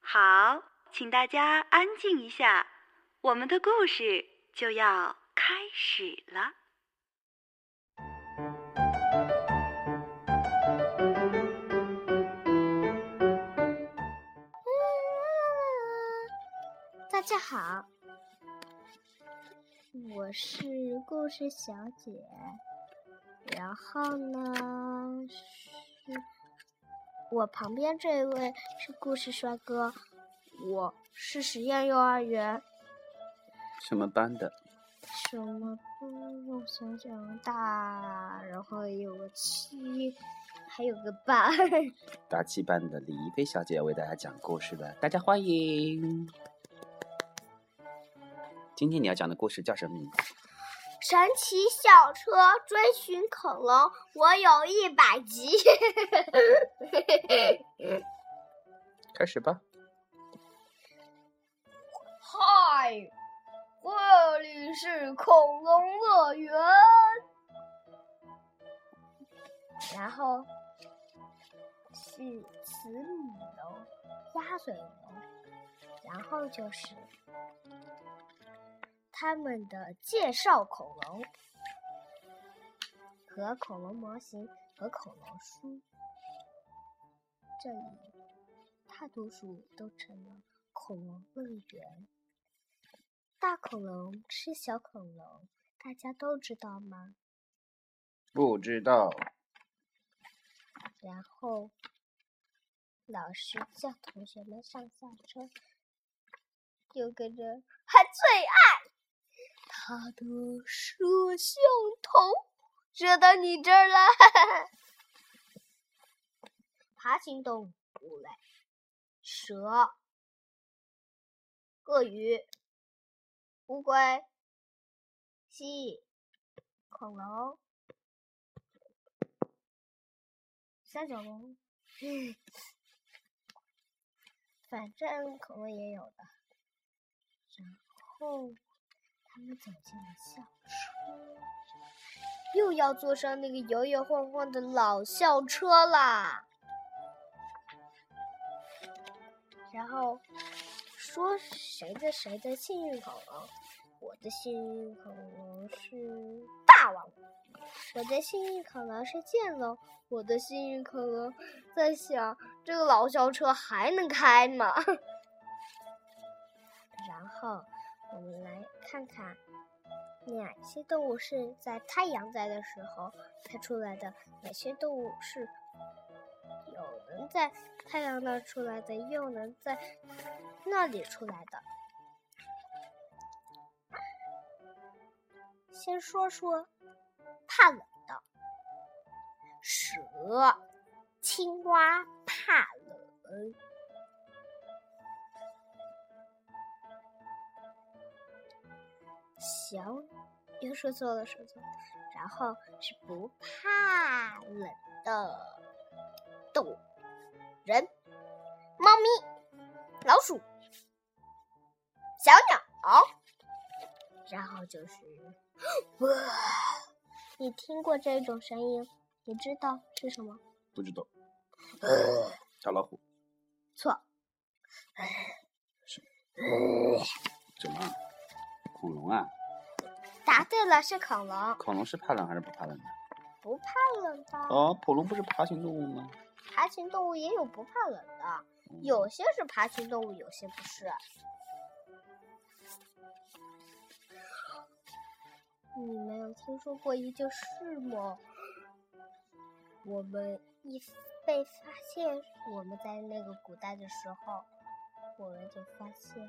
好，请大家安静一下，我们的故事就要开始了。家好，我是故事小姐。然后呢，是我旁边这位是故事帅哥，我是实验幼儿园什么班的？什么班？我想想，大，然后有个七，还有个八。大七班的李一菲小姐为大家讲故事的，大家欢迎。今天你要讲的故事叫什么名字？神奇小车追寻恐龙，我有一百集。开始吧。嗨，这里是恐龙乐园。然后是慈母龙、鸭嘴龙，然后就是他们的介绍恐龙和恐龙模型和恐龙书。这里大多数都成了恐龙乐园。大恐龙吃小恐龙，大家都知道吗？不知道。然后老师叫同学们上下车，有个人还最爱他的摄像头，射到你这儿了。爬行动物类：蛇、鳄鱼。乌龟、蜥蜴、恐龙、三角龙，反正恐龙也有的。然后他们走进了校车，又要坐上那个摇摇晃晃的老校车啦。然后。说谁的谁的幸运恐龙？我的幸运恐龙是霸王，我的幸运恐龙是剑龙，我的幸运恐龙在想这个老校车还能开吗？然后我们来看看哪些动物是在太阳在的时候才出来的，哪些动物是有能在太阳那出来的，又能在。那里出来的。先说说怕冷的蛇、青蛙怕冷，行，又说错了，说错了。然后是不怕冷的动物，人、猫咪、老鼠。小鸟，然后就是！你听过这种声音？你知道是什么？不知道。小老虎。错。是。什么？恐龙啊？答对了，是恐龙。恐龙是怕冷还是不怕冷的？不怕冷的。哦，恐龙不是爬行动物吗？爬行动物也有不怕冷的，有些是爬行动物，有些不是。你没有听说过一件事吗？我们一被发现，我们在那个古代的时候，我们就发现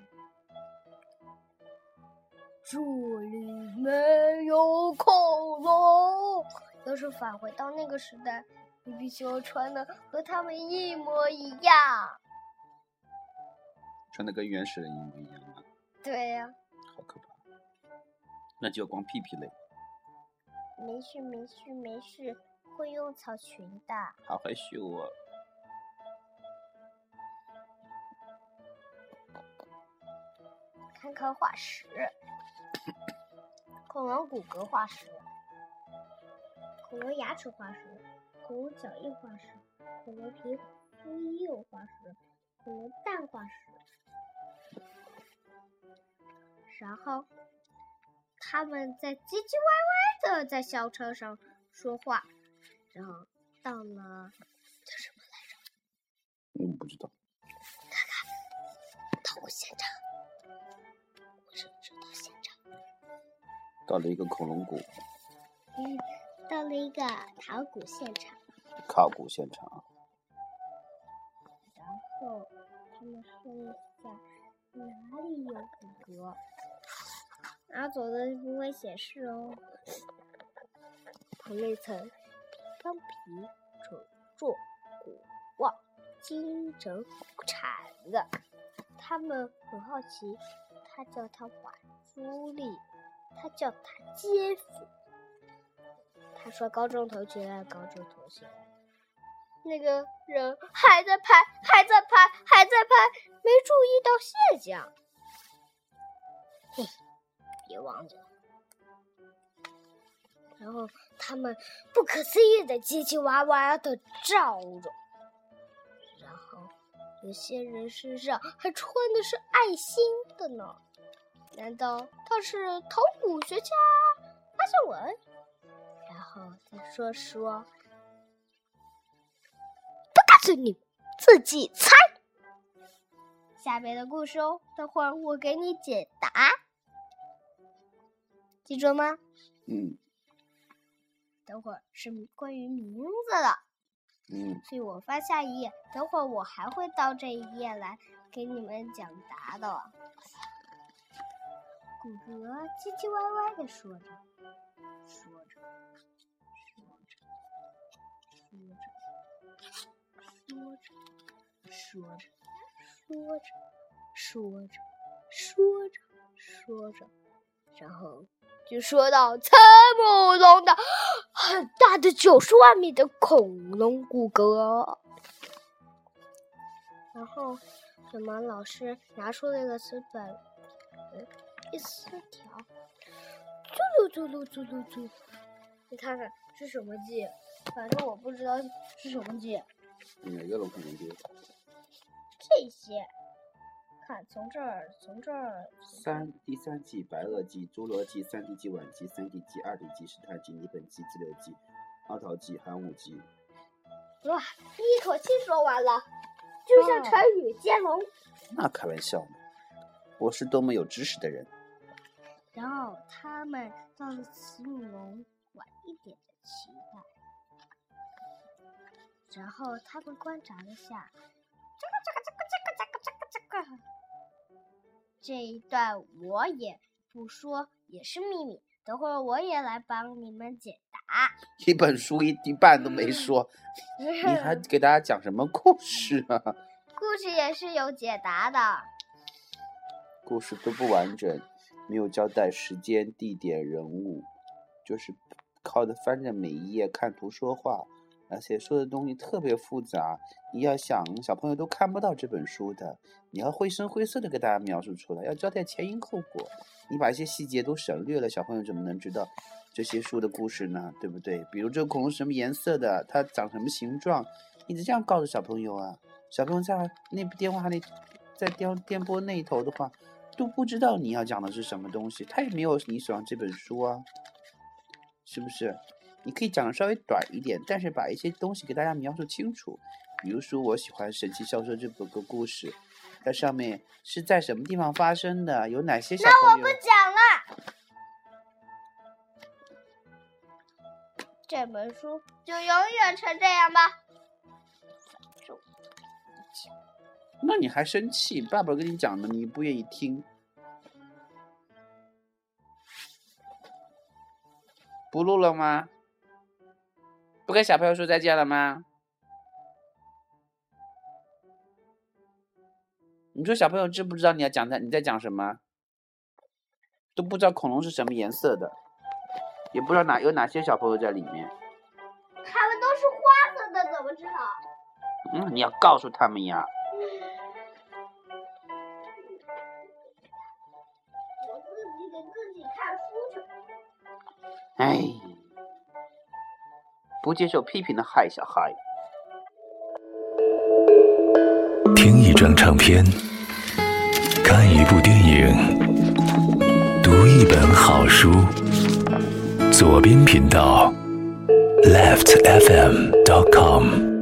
这里没有恐龙。要是返回到那个时代，你必须要穿的和他们一模一样。穿的跟原始人一模一样吗？对呀。好可怕。那就要光屁屁嘞。没事没事没事，会用草裙的。好害羞哦。看看化石，恐龙骨骼化石，恐龙牙齿化石，恐龙脚印化石，恐龙皮肤硬化石，恐龙蛋化石。然后，他们在唧唧歪歪的在校车上说话，然后到了叫什么来着？嗯，不知道。到了一个恐龙谷嗯，到了一个考古现场，考古现场，然后他们说一下哪里有骨骼，拿走的不会显示哦。同类层钢皮、褶皱、骨袜、金整、铲子，他们很好奇，他叫他瓦朱莉，他叫他杰夫。他说：“高中同学，高中同学。”那个人还在拍，还在拍，还在拍，没注意到现象。嘿，别忘了。然后他们不可思议的叽叽哇哇的叫着，然后有些人身上还穿的是爱心的呢。难道他是考古学家阿孝文？然后再说说。不告诉你，自己猜。下面的故事哦，等会儿我给你解答，记住了吗？嗯等会儿是关于名字的，嗯，所以我翻下一页。等会儿我还会到这一页来给你们讲答的。骨骼唧唧歪歪的说着，说着，说着，说着，说着，说着，说着，说着，说着，然后就说到参母龙的很大的九十万米的恐龙骨骼，然后什么老师拿出了一个词本，一撕条，嘟噜嘟噜嘟噜嘟，你看看是什么记？反正我不知道是什么记。哪个龙可能就这些，看从这儿，从这儿，三第三季白垩纪、侏罗纪、三 D 纪晚纪、三 D 纪、二 D 纪、史坦纪、泥本纪、激流纪、奥陶纪、寒武纪。哇，一口气说完了，就像成语接龙。那开玩笑呢，我是多么有知识的人。然后他们到了慈母龙晚一点的期待，然后他们观察了下，这个这个这个这个这个这个这个，这一段我也不说，也是秘密。等会儿我也来帮你们解答。一本书一一半都没说，你还给大家讲什么故事啊？故事也是有解答的。故事都不完整，没有交代时间、地点、人物，就是靠着翻着每一页看图说话，而且说的东西特别复杂。你要想小朋友都看不到这本书的，你要绘声绘色的给大家描述出来，要交代前因后果。你把一些细节都省略了，小朋友怎么能知道这些书的故事呢？对不对？比如这个恐龙什么颜色的，它长什么形状，你得这样告诉小朋友啊。小朋友在那部电话那，在电电波那一头的话，都不知道你要讲的是什么东西，他也没有你手上这本书啊，是不是？你可以讲的稍微短一点，但是把一些东西给大家描述清楚。比如说，我喜欢《神奇校车》这本个故事，它上面是在什么地方发生的，有哪些小朋友？讲了，这本书就永远成这样吧。反正讲那你还生气？爸爸跟你讲的，你不愿意听。不录了吗？不跟小朋友说再见了吗？你说小朋友知不知道你要讲的你在讲什么？都不知道恐龙是什么颜色的。也不知道哪有哪些小朋友在里面。他们都是花色的，怎么知道？嗯，你要告诉他们呀。哎，不接受批评的害小孩。听一张唱片，看一部电影，读一本好书。左边频道，leftfm.com。